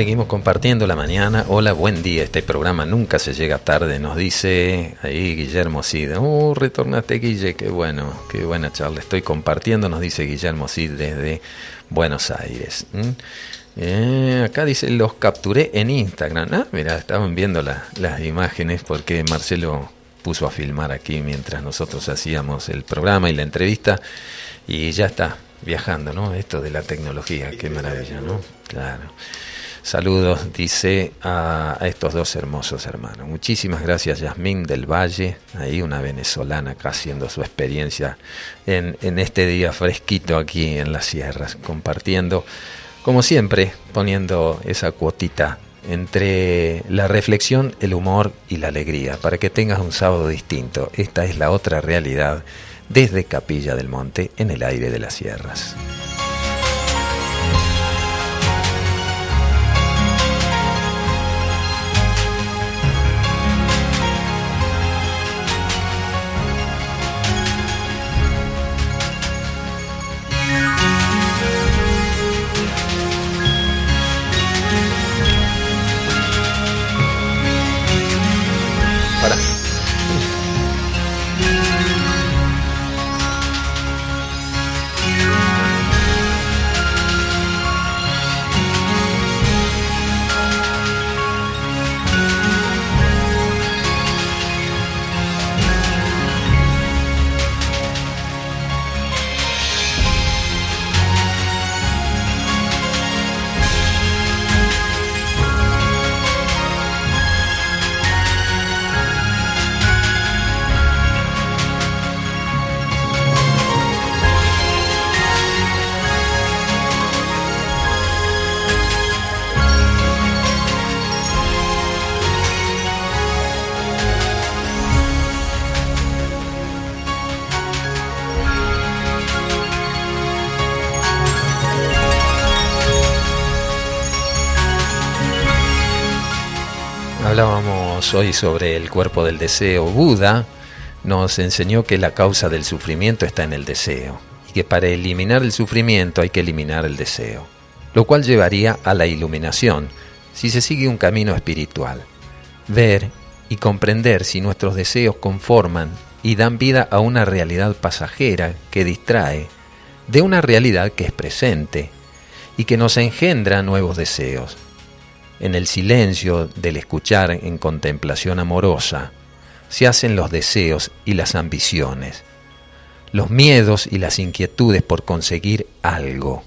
Seguimos compartiendo la mañana. Hola, buen día. Este programa nunca se llega tarde, nos dice ahí Guillermo Cid. Oh, retornaste, Guille. Qué bueno, qué buena charla. Estoy compartiendo, nos dice Guillermo Cid desde Buenos Aires. Eh, acá dice, los capturé en Instagram. Ah, mira, estaban viendo las imágenes porque Marcelo puso a filmar aquí mientras nosotros hacíamos el programa y la entrevista. Y ya está viajando, ¿no? Esto de la tecnología, qué maravilla, ¿no? Claro. Saludos, dice a, estos dos hermosos hermanos. Muchísimas gracias, Yasmín del Valle, ahí una venezolana acá haciendo su experiencia en, este día fresquito aquí en las sierras, compartiendo, como siempre, poniendo esa cuotita entre la reflexión, el humor y la alegría, para que tengas un sábado distinto. Esta es la otra realidad desde Capilla del Monte en el aire de las sierras. Hoy sobre el cuerpo del deseo, Buda nos enseñó que la causa del sufrimiento está en el deseo y que para eliminar el sufrimiento hay que eliminar el deseo, lo cual llevaría a la iluminación si se sigue un camino espiritual. Ver y comprender si nuestros deseos conforman y dan vida a una realidad pasajera que distrae de una realidad que es presente y que nos engendra nuevos deseos en el silencio del escuchar en contemplación amorosa, se hacen los deseos y las ambiciones, los miedos y las inquietudes por conseguir algo.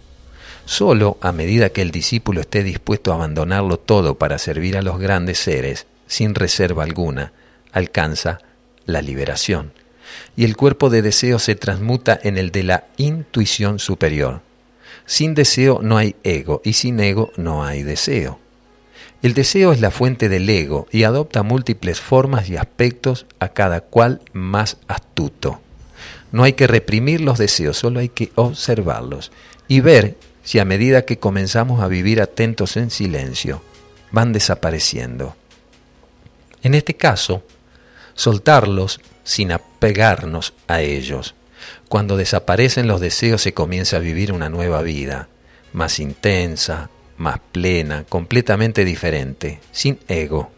Solo a medida que el discípulo esté dispuesto a abandonarlo todo para servir a los grandes seres, sin reserva alguna, alcanza la liberación. Y el cuerpo de deseo se transmuta en el de la intuición superior. Sin deseo no hay ego y sin ego no hay deseo. El deseo es la fuente del ego y adopta múltiples formas y aspectos a cada cual más astuto. No hay que reprimir los deseos, solo hay que observarlos y ver si a medida que comenzamos a vivir atentos en silencio, van desapareciendo. En este caso, soltarlos sin apegarnos a ellos. Cuando desaparecen los deseos se comienza a vivir una nueva vida, más intensa, más plena, completamente diferente, sin ego.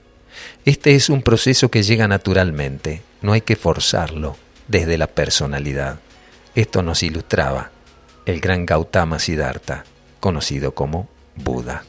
Este es un proceso que llega naturalmente, no hay que forzarlo desde la personalidad. Esto nos ilustraba el gran Gautama Siddhartha, conocido como Buda.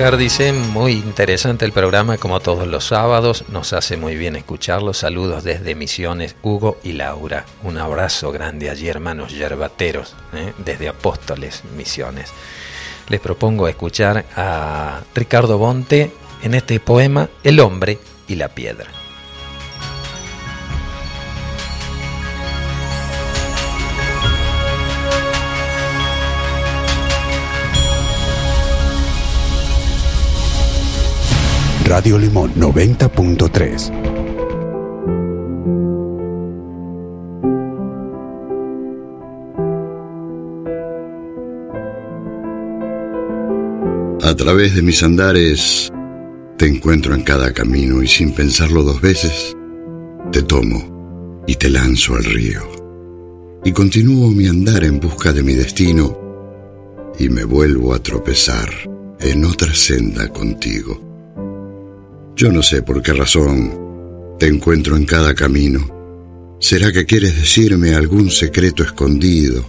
Oscar, dice, muy interesante el programa como todos los sábados, nos hace muy bien escucharlo. Saludos desde Misiones, Hugo y Laura. Un abrazo grande allí, hermanos yerbateros, ¿eh? desde Apóstoles, Misiones. Les propongo escuchar a Ricardo Bonte en este poema El hombre y la piedra. Radio Limón 90.3. A través de mis andares te encuentro en cada camino y sin pensarlo dos veces te tomo y te lanzo al río. Y continúo mi andar en busca de mi destino y me vuelvo a tropezar en otra senda contigo. Yo no sé por qué razón te encuentro en cada camino. ¿Será que quieres decirme algún secreto escondido?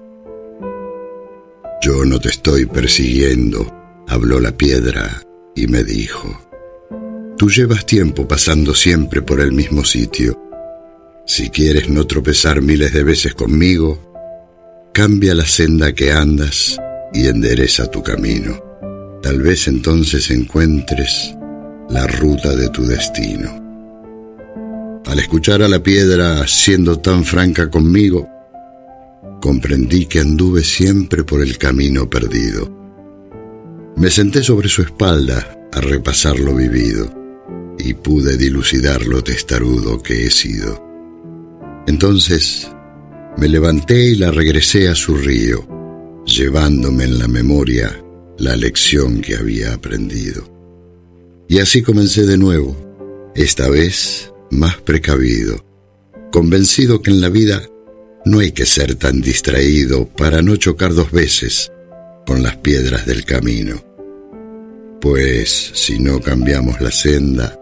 Yo no te estoy persiguiendo, habló la piedra y me dijo. Tú llevas tiempo pasando siempre por el mismo sitio. Si quieres no tropezar miles de veces conmigo, cambia la senda que andas y endereza tu camino. Tal vez entonces encuentres la ruta de tu destino. Al escuchar a la piedra siendo tan franca conmigo, comprendí que anduve siempre por el camino perdido. Me senté sobre su espalda a repasar lo vivido y pude dilucidar lo testarudo que he sido. Entonces me levanté y la regresé a su río, llevándome en la memoria la lección que había aprendido. Y así comencé de nuevo, esta vez más precavido, convencido que en la vida no hay que ser tan distraído para no chocar dos veces con las piedras del camino, pues si no cambiamos la senda,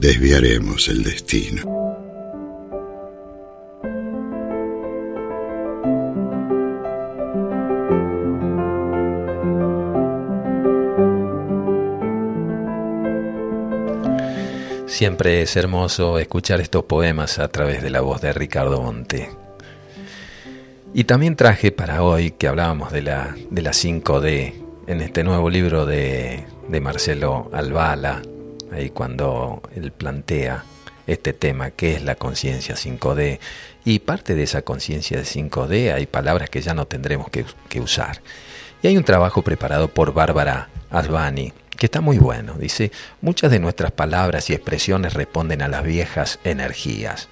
desviaremos el destino. Siempre es hermoso escuchar estos poemas a través de la voz de Ricardo Monte. Y también traje para hoy, que hablábamos de la, de la 5D, en este nuevo libro de, de Marcelo Albala, ahí cuando él plantea este tema, que es la conciencia 5D. Y parte de esa conciencia de 5D hay palabras que ya no tendremos que, que usar. Y hay un trabajo preparado por Bárbara Asbani, que está muy bueno. Dice, muchas de nuestras palabras y expresiones responden a las viejas energías.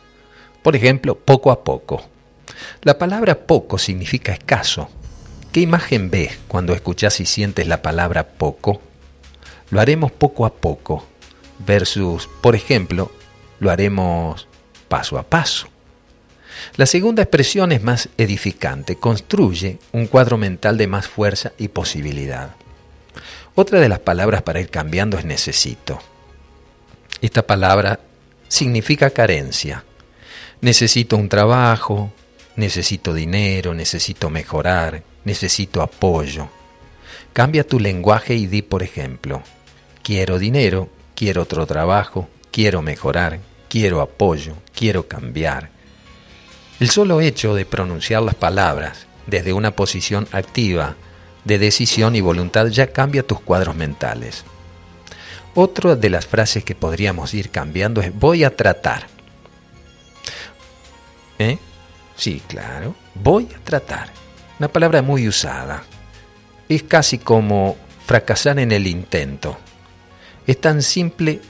Por ejemplo, poco a poco. La palabra poco significa escaso. ¿Qué imagen ves cuando escuchas y sientes la palabra poco? Lo haremos poco a poco versus, por ejemplo, lo haremos paso a paso. La segunda expresión es más edificante, construye un cuadro mental de más fuerza y posibilidad. Otra de las palabras para ir cambiando es necesito. Esta palabra significa carencia. Necesito un trabajo, necesito dinero, necesito mejorar, necesito apoyo. Cambia tu lenguaje y di, por ejemplo, quiero dinero, quiero otro trabajo, quiero mejorar, quiero apoyo, quiero cambiar. El solo hecho de pronunciar las palabras desde una posición activa de decisión y voluntad ya cambia tus cuadros mentales. Otra de las frases que podríamos ir cambiando es voy a tratar. ¿Eh? Sí, claro, voy a tratar. Una palabra muy usada. Es casi como fracasar en el intento. Es tan simple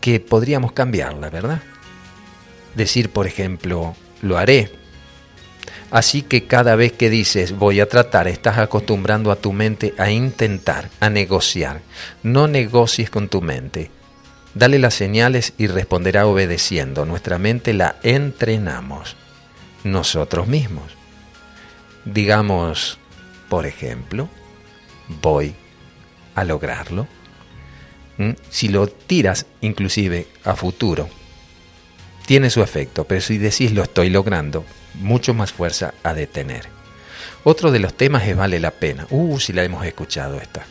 que podríamos cambiarla, ¿verdad? Decir, por ejemplo, lo haré Así que cada vez que dices voy a tratar, estás acostumbrando a tu mente a intentar, a negociar. No negocies con tu mente. Dale las señales y responderá obedeciendo. Nuestra mente la entrenamos nosotros mismos. Digamos, por ejemplo, voy a lograrlo. ¿Mm? Si lo tiras inclusive a futuro, tiene su efecto, pero si decís lo estoy logrando, mucho más fuerza a detener. Otro de los temas es vale la pena. Uh, si la hemos escuchado esta.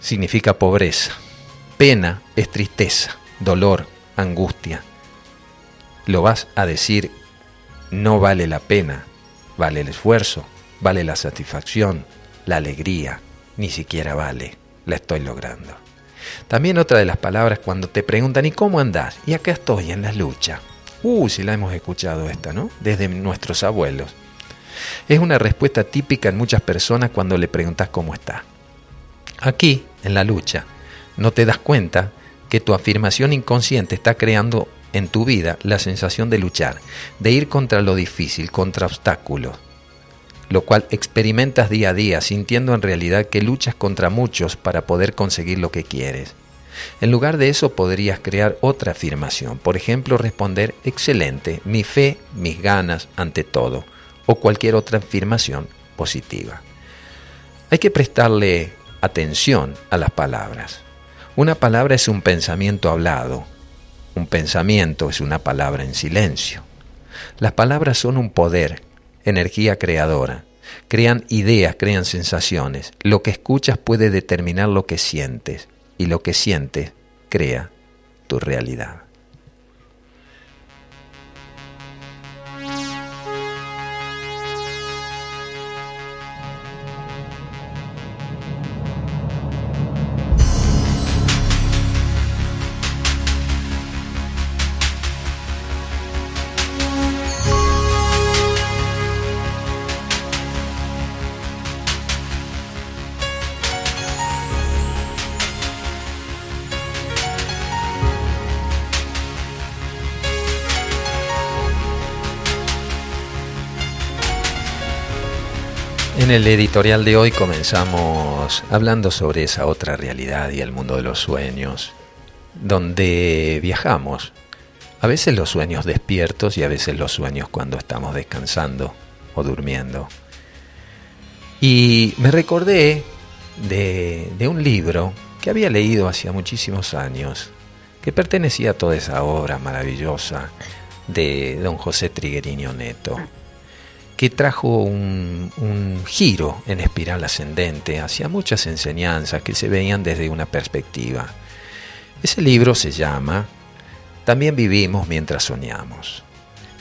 significa pobreza. Pena es tristeza, dolor, angustia. Lo vas a decir, no vale la pena, vale el esfuerzo, vale la satisfacción, la alegría, ni siquiera vale, la estoy logrando. También otra de las palabras cuando te preguntan, ¿y cómo andás? Y acá estoy en la lucha. Uh, si la hemos escuchado esta, ¿no? Desde nuestros abuelos. Es una respuesta típica en muchas personas cuando le preguntas cómo está. Aquí, en la lucha, no te das cuenta que tu afirmación inconsciente está creando en tu vida la sensación de luchar, de ir contra lo difícil, contra obstáculos, lo cual experimentas día a día sintiendo en realidad que luchas contra muchos para poder conseguir lo que quieres. En lugar de eso podrías crear otra afirmación, por ejemplo responder excelente, mi fe, mis ganas ante todo, o cualquier otra afirmación positiva. Hay que prestarle atención a las palabras. Una palabra es un pensamiento hablado, un pensamiento es una palabra en silencio. Las palabras son un poder energía creadora. Crean ideas, crean sensaciones. Lo que escuchas puede determinar lo que sientes y lo que sientes crea tu realidad. En el editorial de hoy comenzamos hablando sobre esa otra realidad y el mundo de los sueños, donde viajamos. A veces los sueños despiertos y a veces los sueños cuando estamos descansando o durmiendo. Y me recordé de, un libro que había leído hacía muchísimos años, que pertenecía a toda esa obra maravillosa de don José Trigueriño Neto trajo un, giro en espiral ascendente hacia muchas enseñanzas que se veían desde una perspectiva. Ese libro se llama También vivimos mientras soñamos.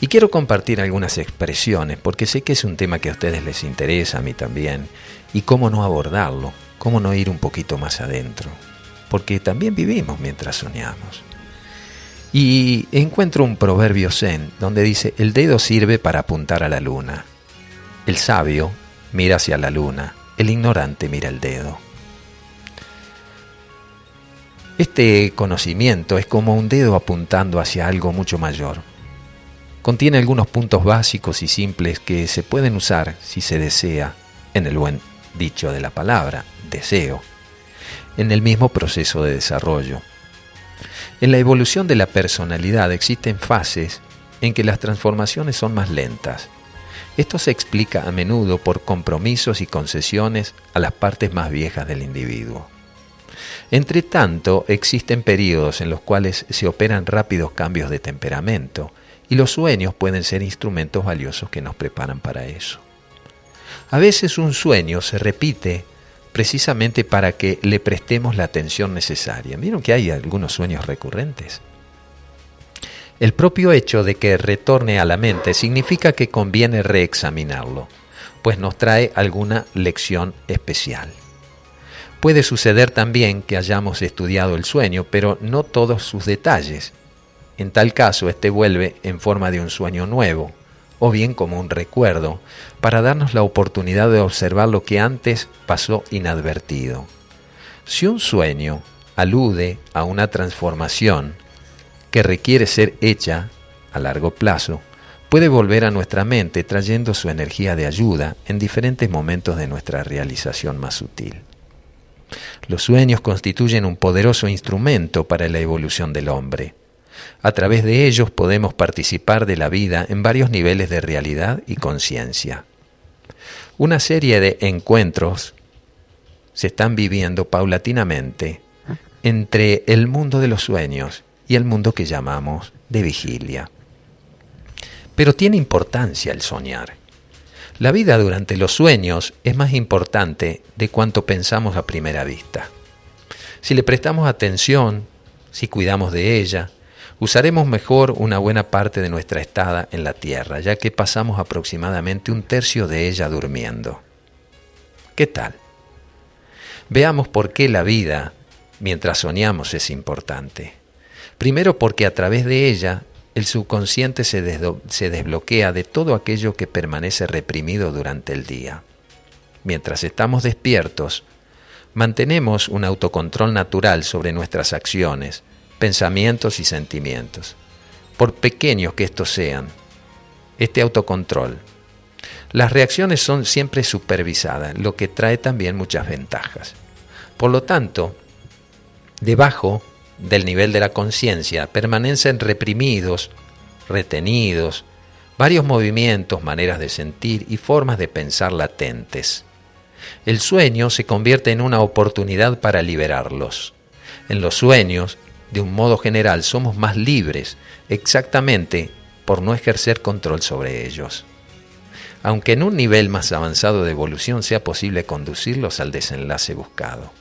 Y quiero compartir algunas expresiones porque sé que es un tema que a ustedes les interesa, a mí también, y cómo no abordarlo, cómo no ir un poquito más adentro, porque también vivimos mientras soñamos. Y encuentro un proverbio zen donde dice, el dedo sirve para apuntar a la luna. El sabio mira hacia la luna, el ignorante mira el dedo. Este conocimiento es como un dedo apuntando hacia algo mucho mayor. Contiene algunos puntos básicos y simples que se pueden usar si se desea, en el buen dicho de la palabra, deseo, en el mismo proceso de desarrollo en la evolución de la personalidad existen fases en que las transformaciones son más lentas. Esto se explica a menudo por compromisos y concesiones a las partes más viejas del individuo. Entre tanto, existen periodos en los cuales se operan rápidos cambios de temperamento y los sueños pueden ser instrumentos valiosos que nos preparan para eso. A veces un sueño se repite precisamente para que le prestemos la atención necesaria. Vieron que hay algunos sueños recurrentes. El propio hecho de que retorne a la mente significa que conviene reexaminarlo, pues nos trae alguna lección especial. Puede suceder también que hayamos estudiado el sueño, pero no todos sus detalles. En tal caso, este vuelve en forma de un sueño nuevo, o bien como un recuerdo, para darnos la oportunidad de observar lo que antes pasó inadvertido. Si un sueño alude a una transformación que requiere ser hecha a largo plazo, puede volver a nuestra mente trayendo su energía de ayuda en diferentes momentos de nuestra realización más sutil. Los sueños constituyen un poderoso instrumento para la evolución del hombre. A través de ellos podemos participar de la vida en varios niveles de realidad y conciencia. Una serie de encuentros se están viviendo paulatinamente entre el mundo de los sueños y el mundo que llamamos de vigilia. Pero tiene importancia el soñar. La vida durante los sueños es más importante de cuanto pensamos a primera vista. Si le prestamos atención, si cuidamos de ella, usaremos mejor una buena parte de nuestra estada en la Tierra, ya que pasamos aproximadamente un tercio de ella durmiendo. ¿Qué tal? Veamos por qué la vida, mientras soñamos, es importante. Primero porque a través de ella el subconsciente se, desbloquea de todo aquello que permanece reprimido durante el día. Mientras estamos despiertos, mantenemos un autocontrol natural sobre nuestras acciones, pensamientos y sentimientos, por pequeños que estos sean. Este autocontrol. Las reacciones son siempre supervisadas, lo que trae también muchas ventajas. Por lo tanto, debajo del nivel de la conciencia permanecen reprimidos, retenidos, varios movimientos, maneras de sentir y formas de pensar latentes. El sueño se convierte en una oportunidad para liberarlos. En los sueños, de un modo general, somos más libres, exactamente por no ejercer control sobre ellos. Aunque en un nivel más avanzado de evolución sea posible conducirlos al desenlace buscado.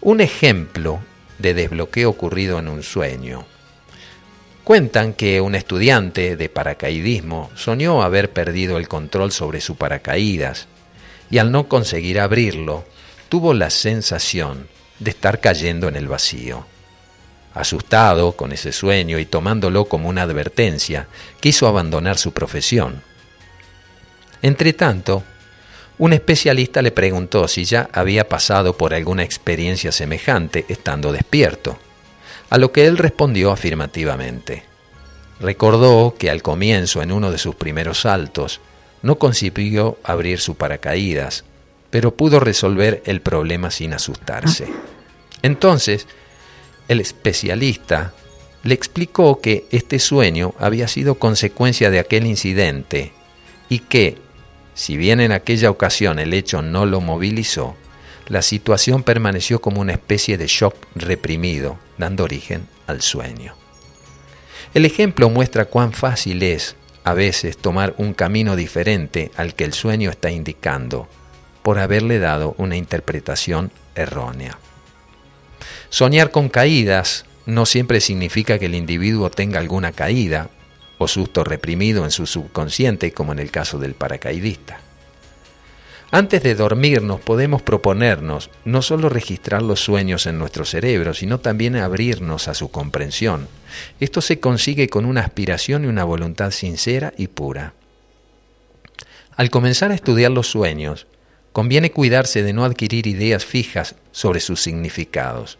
Un ejemplo de desbloqueo ocurrido en un sueño. Cuentan que un estudiante de paracaidismo soñó haber perdido el control sobre su paracaídas y al no conseguir abrirlo, tuvo la sensación de estar cayendo en el vacío. Asustado con ese sueño y tomándolo como una advertencia, quiso abandonar su profesión. Entretanto, un especialista le preguntó si ya había pasado por alguna experiencia semejante estando despierto, a lo que él respondió afirmativamente. Recordó que al comienzo, en uno de sus primeros saltos, no consiguió abrir su paracaídas, pero pudo resolver el problema sin asustarse. Entonces, el especialista le explicó que este sueño había sido consecuencia de aquel incidente y que, si bien en aquella ocasión el hecho no lo movilizó, la situación permaneció como una especie de shock reprimido, dando origen al sueño. El ejemplo muestra cuán fácil es a veces tomar un camino diferente al que el sueño está indicando por haberle dado una interpretación errónea. Soñar con caídas no siempre significa que el individuo tenga alguna caída o susto reprimido en su subconsciente, como en el caso del paracaidista. Antes de dormirnos podemos proponernos no solo registrar los sueños en nuestro cerebro, sino también abrirnos a su comprensión. Esto se consigue con una aspiración y una voluntad sincera y pura. Al comenzar a estudiar los sueños, conviene cuidarse de no adquirir ideas fijas sobre sus significados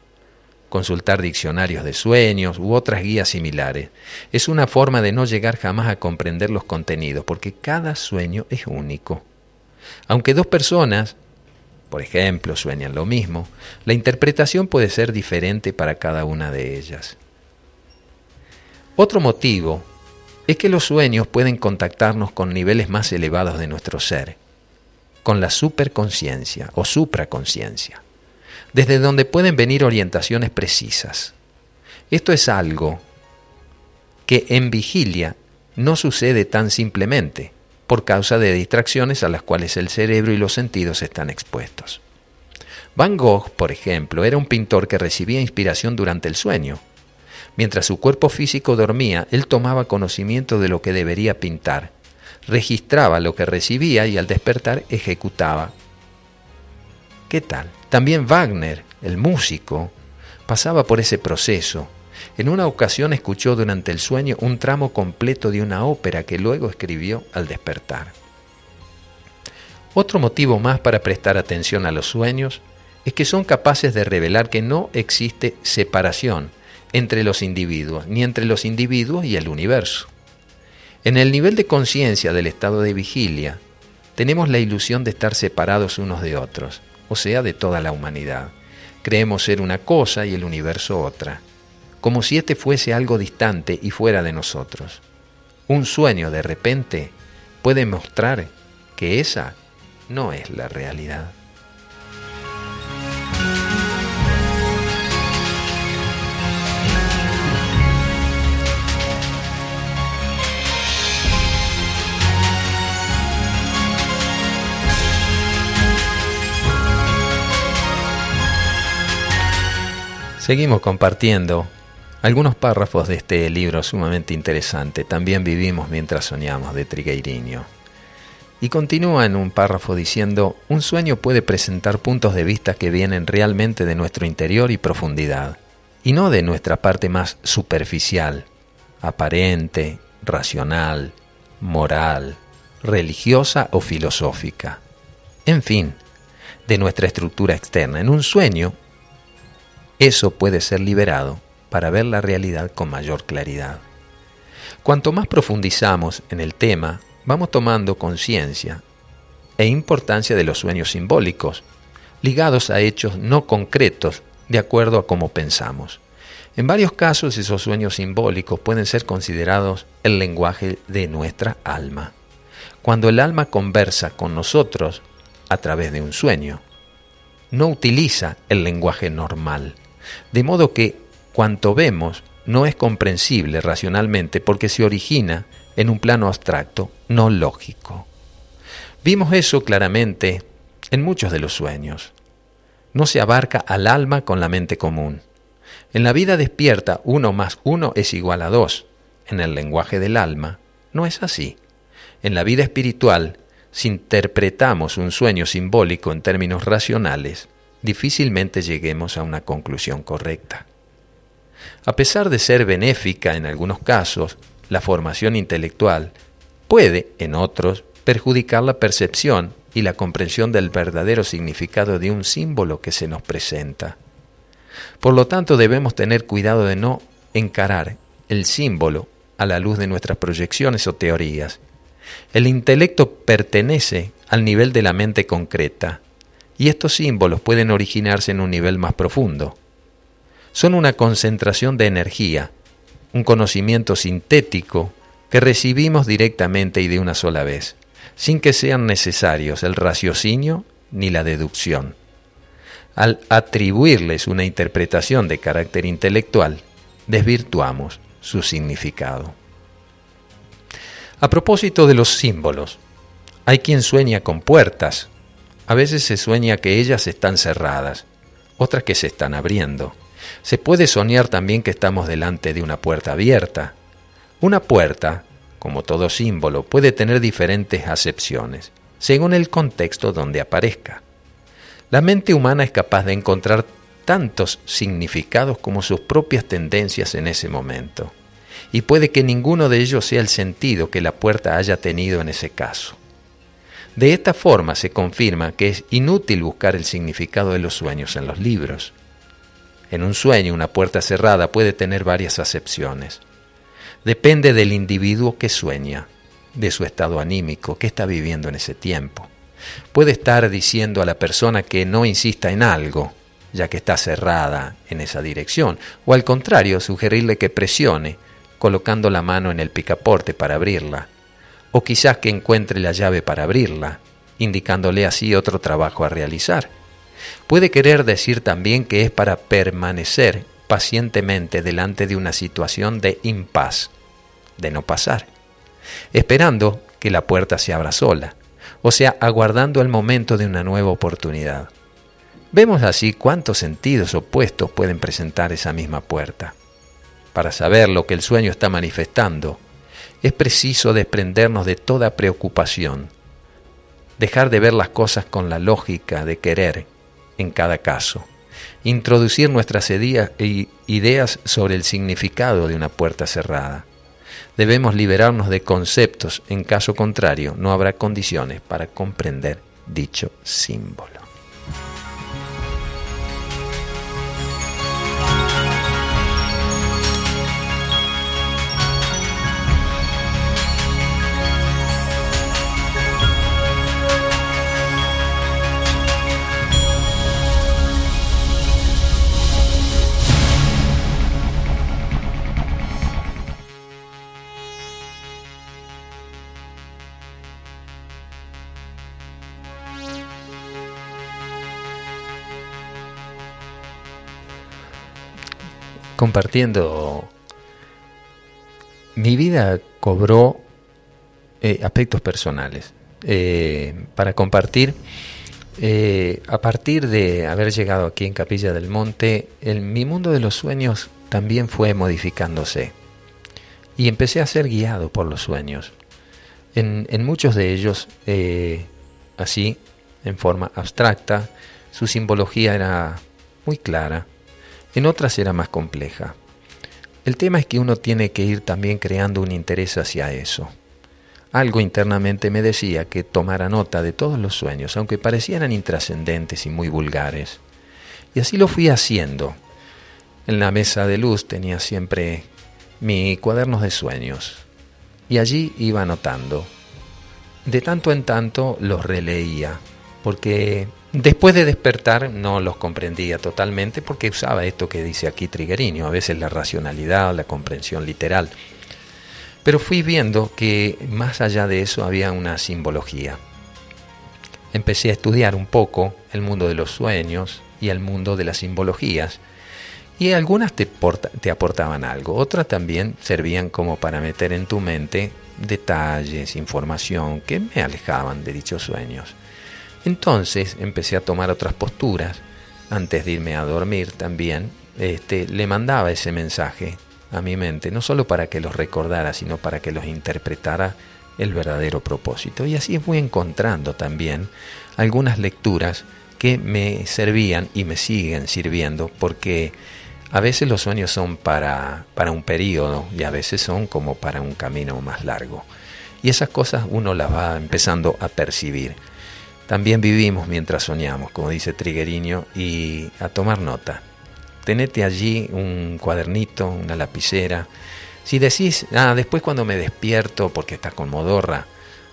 consultar diccionarios de sueños u otras guías similares. Es una forma de no llegar jamás a comprender los contenidos, porque cada sueño es único. Aunque dos personas, por ejemplo, sueñan lo mismo, la interpretación puede ser diferente para cada una de ellas. Otro motivo es que los sueños pueden contactarnos con niveles más elevados de nuestro ser, con la superconciencia o supraconciencia desde donde pueden venir orientaciones precisas. Esto es algo que en vigilia no sucede tan simplemente por causa de distracciones a las cuales el cerebro y los sentidos están expuestos. Van Gogh, por ejemplo, era un pintor que recibía inspiración durante el sueño. Mientras su cuerpo físico dormía, él tomaba conocimiento de lo que debería pintar, registraba lo que recibía y al despertar ejecutaba ¿Qué tal? También Wagner, el músico, pasaba por ese proceso. En una ocasión escuchó durante el sueño un tramo completo de una ópera que luego escribió al despertar. Otro motivo más para prestar atención a los sueños es que son capaces de revelar que no existe separación entre los individuos, ni entre los individuos y el universo. En el nivel de conciencia del estado de vigilia, tenemos la ilusión de estar separados unos de otros, o sea, de toda la humanidad. Creemos ser una cosa y el universo otra, como si éste fuese algo distante y fuera de nosotros. Un sueño de repente puede mostrar que esa no es la realidad. Seguimos compartiendo algunos párrafos de este libro sumamente interesante. También vivimos mientras soñamos de Trigueiriño. Y continúa en un párrafo diciendo, un sueño puede presentar puntos de vista que vienen realmente de nuestro interior y profundidad, y no de nuestra parte más superficial, aparente, racional, moral, religiosa o filosófica. En fin, de nuestra estructura externa. En un sueño, eso puede ser liberado para ver la realidad con mayor claridad. Cuanto más profundizamos en el tema, vamos tomando conciencia e importancia de los sueños simbólicos, ligados a hechos no concretos de acuerdo a cómo pensamos. En varios casos esos sueños simbólicos pueden ser considerados el lenguaje de nuestra alma. Cuando el alma conversa con nosotros a través de un sueño, no utiliza el lenguaje normal, de modo que cuanto vemos no es comprensible racionalmente porque se origina en un plano abstracto, no lógico. Vimos eso claramente en muchos de los sueños. No se abarca al alma con la mente común. En la vida despierta uno más uno es igual a dos. En el lenguaje del alma no es así. En la vida espiritual, si interpretamos un sueño simbólico en términos racionales, difícilmente lleguemos a una conclusión correcta. A pesar de ser benéfica en algunos casos, la formación intelectual puede, en otros, perjudicar la percepción y la comprensión del verdadero significado de un símbolo que se nos presenta. Por lo tanto, debemos tener cuidado de no encarar el símbolo a la luz de nuestras proyecciones o teorías. El intelecto pertenece al nivel de la mente concreta, y estos símbolos pueden originarse en un nivel más profundo. Son una concentración de energía, un conocimiento sintético que recibimos directamente y de una sola vez, sin que sean necesarios el raciocinio ni la deducción. Al atribuirles una interpretación de carácter intelectual, desvirtuamos su significado. A propósito de los símbolos, hay quien sueña con puertas. A veces se sueña que ellas están cerradas, otras que se están abriendo. Se puede soñar también que estamos delante de una puerta abierta. Una puerta, como todo símbolo, puede tener diferentes acepciones, según el contexto donde aparezca. La mente humana es capaz de encontrar tantos significados como sus propias tendencias en ese momento, y puede que ninguno de ellos sea el sentido que la puerta haya tenido en ese caso. De esta forma se confirma que es inútil buscar el significado de los sueños en los libros. En un sueño, una puerta cerrada puede tener varias acepciones. Depende del individuo que sueña, de su estado anímico, que está viviendo en ese tiempo. Puede estar diciendo a la persona que no insista en algo, ya que está cerrada en esa dirección, o al contrario, sugerirle que presione, colocando la mano en el picaporte para abrirla, o quizás que encuentre la llave para abrirla, indicándole así otro trabajo a realizar. Puede querer decir también que es para permanecer pacientemente delante de una situación de impas, de no pasar, esperando que la puerta se abra sola, o sea, aguardando el momento de una nueva oportunidad. Vemos así cuántos sentidos opuestos pueden presentar esa misma puerta. Para saber lo que el sueño está manifestando, es preciso desprendernos de toda preocupación, dejar de ver las cosas con la lógica de querer en cada caso, introducir nuestras ideas sobre el significado de una puerta cerrada. Debemos liberarnos de conceptos, en caso contrario no habrá condiciones para comprender dicho símbolo. Compartiendo, mi vida cobró eh, aspectos personales. Eh, para compartir, eh, a partir de haber llegado aquí en Capilla del Monte, el, mi mundo de los sueños también fue modificándose. Y empecé a ser guiado por los sueños. En, muchos de ellos, así, en forma abstracta, su simbología era muy clara, en otras era más compleja. El tema es que uno tiene que ir también creando un interés hacia eso. Algo internamente me decía que tomara nota de todos los sueños, aunque parecieran intrascendentes y muy vulgares. Y así lo fui haciendo. En la mesa de luz tenía siempre mi cuadernos de sueños, y allí iba anotando. De tanto en tanto los releía, porque después de despertar no los comprendía totalmente, porque usaba esto que dice aquí Triguerinho, a veces la racionalidad, la comprensión literal pero fui viendo que más allá de eso había una simbología. Empecé a estudiar un poco el mundo de los sueños y el mundo de las simbologías. Y algunas te, te aportaban algo, otras también servían como para meter en tu mente detalles, información que me alejaban de dichos sueños. Entonces empecé a tomar otras posturas. Antes de irme a dormir también, este, le mandaba ese mensaje a mi mente, no solo para que los recordara, sino para que los interpretara el verdadero propósito. Y así fui encontrando también algunas lecturas que me servían y me siguen sirviendo, porque a veces los sueños son para, para un periodo y a veces son como para un camino más largo. Y esas cosas uno las va empezando a percibir. También vivimos mientras soñamos, como dice Trigueriño, y a tomar nota tenete allí un cuadernito, una lapicera. Si decís, ah, después cuando me despierto porque estás con modorra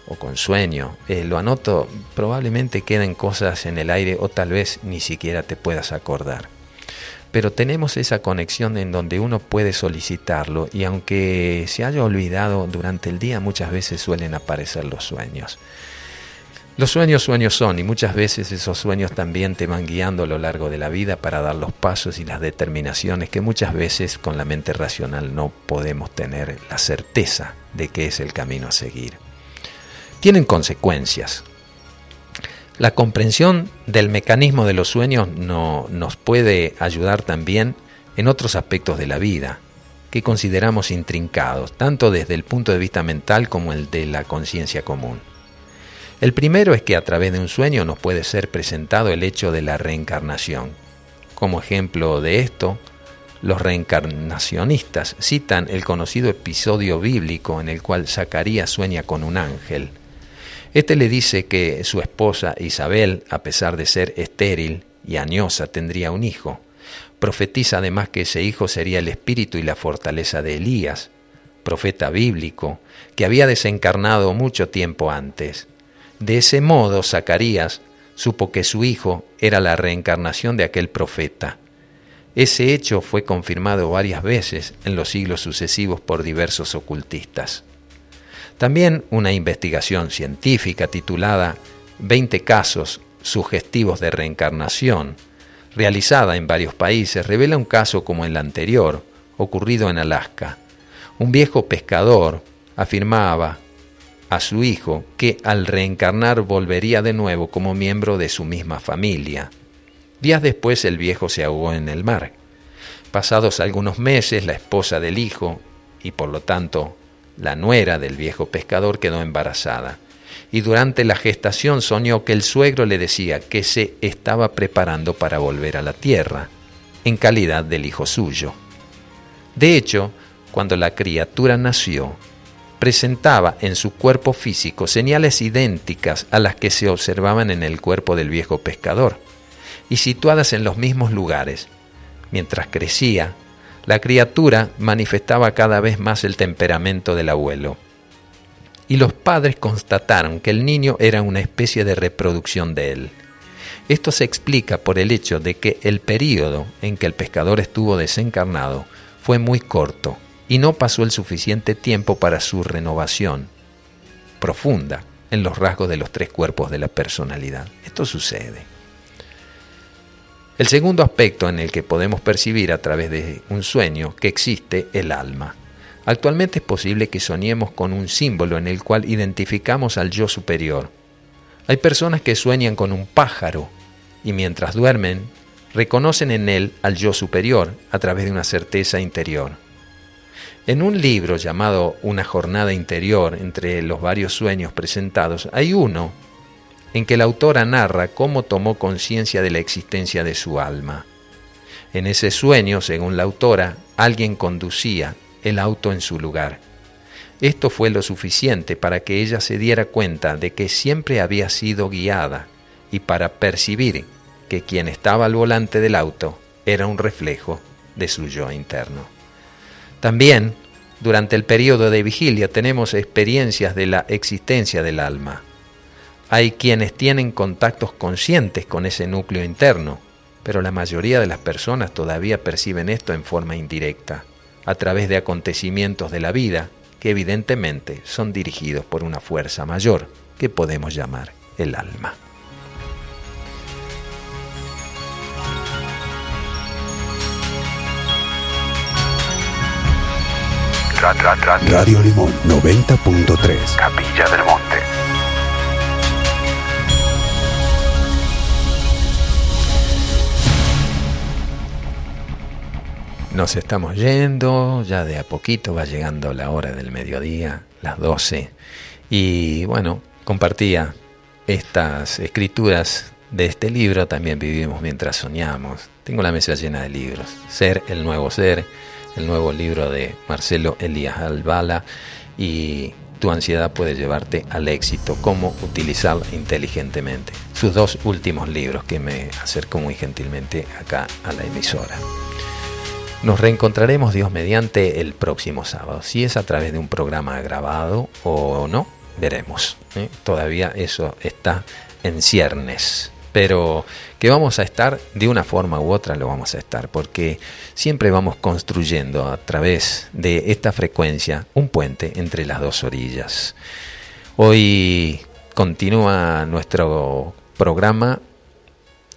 o con sueño, eh, lo anoto, probablemente queden cosas en el aire o tal vez ni siquiera te puedas acordar. Pero tenemos esa conexión en donde uno puede solicitarlo y aunque se haya olvidado durante el día, muchas veces suelen aparecer los sueños. Los sueños sueños son y muchas veces esos sueños también te van guiando a lo largo de la vida para dar los pasos y las determinaciones que muchas veces con la mente racional no podemos tener la certeza de que es el camino a seguir. Tienen consecuencias. La comprensión del mecanismo de los sueños no, nos puede ayudar también en otros aspectos de la vida que consideramos intrincados, tanto desde el punto de vista mental como el de la conciencia común. El primero es que a través de un sueño nos puede ser presentado el hecho de la reencarnación. Como ejemplo de esto, los reencarnacionistas citan el conocido episodio bíblico en el cual Zacarías sueña con un ángel. Este le dice que su esposa Isabel, a pesar de ser estéril y añosa, tendría un hijo. Profetiza además que ese hijo sería el espíritu y la fortaleza de Elías, profeta bíblico, que había desencarnado mucho tiempo antes. De ese modo, Zacarías supo que su hijo era la reencarnación de aquel profeta. Ese hecho fue confirmado varias veces en los siglos sucesivos por diversos ocultistas. También una investigación científica titulada 20 casos sugestivos de reencarnación, realizada en varios países, revela un caso como el anterior, ocurrido en Alaska. Un viejo pescador afirmaba a su hijo, que al reencarnar volvería de nuevo como miembro de su misma familia. Días después el viejo se ahogó en el mar. Pasados algunos meses, la esposa del hijo, y por lo tanto la nuera del viejo pescador, quedó embarazada. Y durante la gestación soñó que el suegro le decía que se estaba preparando para volver a la tierra, en calidad del hijo suyo. De hecho, cuando la criatura nació, presentaba en su cuerpo físico señales idénticas a las que se observaban en el cuerpo del viejo pescador, y situadas en los mismos lugares. Mientras crecía, la criatura manifestaba cada vez más el temperamento del abuelo. Y los padres constataron que el niño era una especie de reproducción de él. Esto se explica por el hecho de que el período en que el pescador estuvo desencarnado fue muy corto, y no pasó el suficiente tiempo para su renovación profunda en los rasgos de los tres cuerpos de la personalidad. Esto sucede. El segundo aspecto en el que podemos percibir a través de un sueño que existe el alma. Actualmente es posible que soñemos con un símbolo en el cual identificamos al yo superior. Hay personas que sueñan con un pájaro y mientras duermen reconocen en él al yo superior a través de una certeza interior. En un libro llamado Una jornada interior entre los varios sueños presentados, hay uno en que la autora narra cómo tomó conciencia de la existencia de su alma. En ese sueño, según la autora, alguien conducía el auto en su lugar. Esto fue lo suficiente para que ella se diera cuenta de que siempre había sido guiada y para percibir que quien estaba al volante del auto era un reflejo de su yo interno. También, durante el periodo de vigilia, tenemos experiencias de la existencia del alma. Hay quienes tienen contactos conscientes con ese núcleo interno, pero la mayoría de las personas todavía perciben esto en forma indirecta, a través de acontecimientos de la vida que evidentemente son dirigidos por una fuerza mayor que podemos llamar el alma. Radio Limón 90.3 Capilla del Monte. Nos estamos yendo, ya de a poquito va llegando la hora del mediodía, las 12. Y bueno, compartía estas escrituras de este libro, también vivimos mientras soñamos. Tengo la mesa llena de libros. Ser el nuevo ser el nuevo libro de Marcelo Elías Albala y Tu ansiedad puede llevarte al éxito, cómo utilizarla inteligentemente. Sus dos últimos libros que me acerco muy gentilmente acá a la emisora. Nos reencontraremos Dios mediante el próximo sábado. Si es a través de un programa grabado o no, veremos. ¿eh? Todavía eso está en ciernes pero que vamos a estar de una forma u otra lo vamos a estar, porque siempre vamos construyendo a través de esta frecuencia un puente entre las dos orillas. Hoy continúa nuestro programa,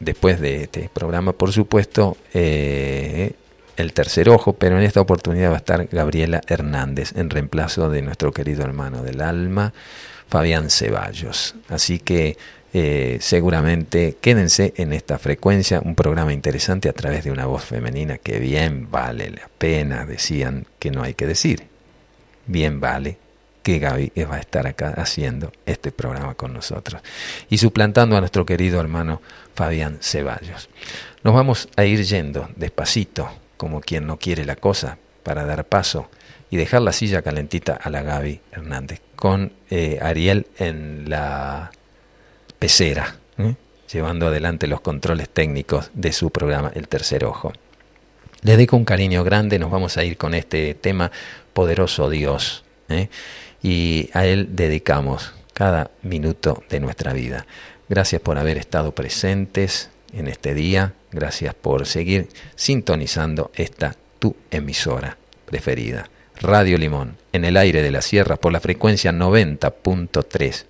después de este programa por supuesto, eh, el tercer ojo, pero en esta oportunidad va a estar Gabriela Hernández en reemplazo de nuestro querido hermano del alma, Fabián Ceballos. Así que eh, seguramente quédense en esta frecuencia, un programa interesante a través de una voz femenina que bien vale la pena, decían que no hay que decir. Bien vale que Gaby va a estar acá haciendo este programa con nosotros y suplantando a nuestro querido hermano Fabián Ceballos. Nos vamos a ir yendo despacito, como quien no quiere la cosa, para dar paso y dejar la silla calentita a la Gaby Hernández, con eh, Ariel en la pecera, ¿eh? llevando adelante los controles técnicos de su programa El Tercer Ojo. Le dejo un cariño grande, nos vamos a ir con este tema, Poderoso Dios, ¿eh? y a Él dedicamos cada minuto de nuestra vida. Gracias por haber estado presentes en este día, gracias por seguir sintonizando esta tu emisora preferida, Radio Limón, en el aire de la sierra por la frecuencia 90.3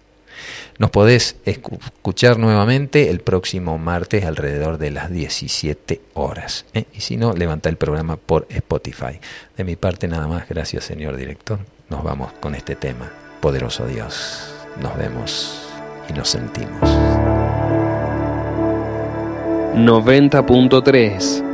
nos podés escuchar nuevamente el próximo martes alrededor de las 17 horas. ¿eh? Y si no, levanta el programa por Spotify. De mi parte nada más, gracias señor director. Nos vamos con este tema. Poderoso Dios. Nos vemos y nos sentimos. 90.3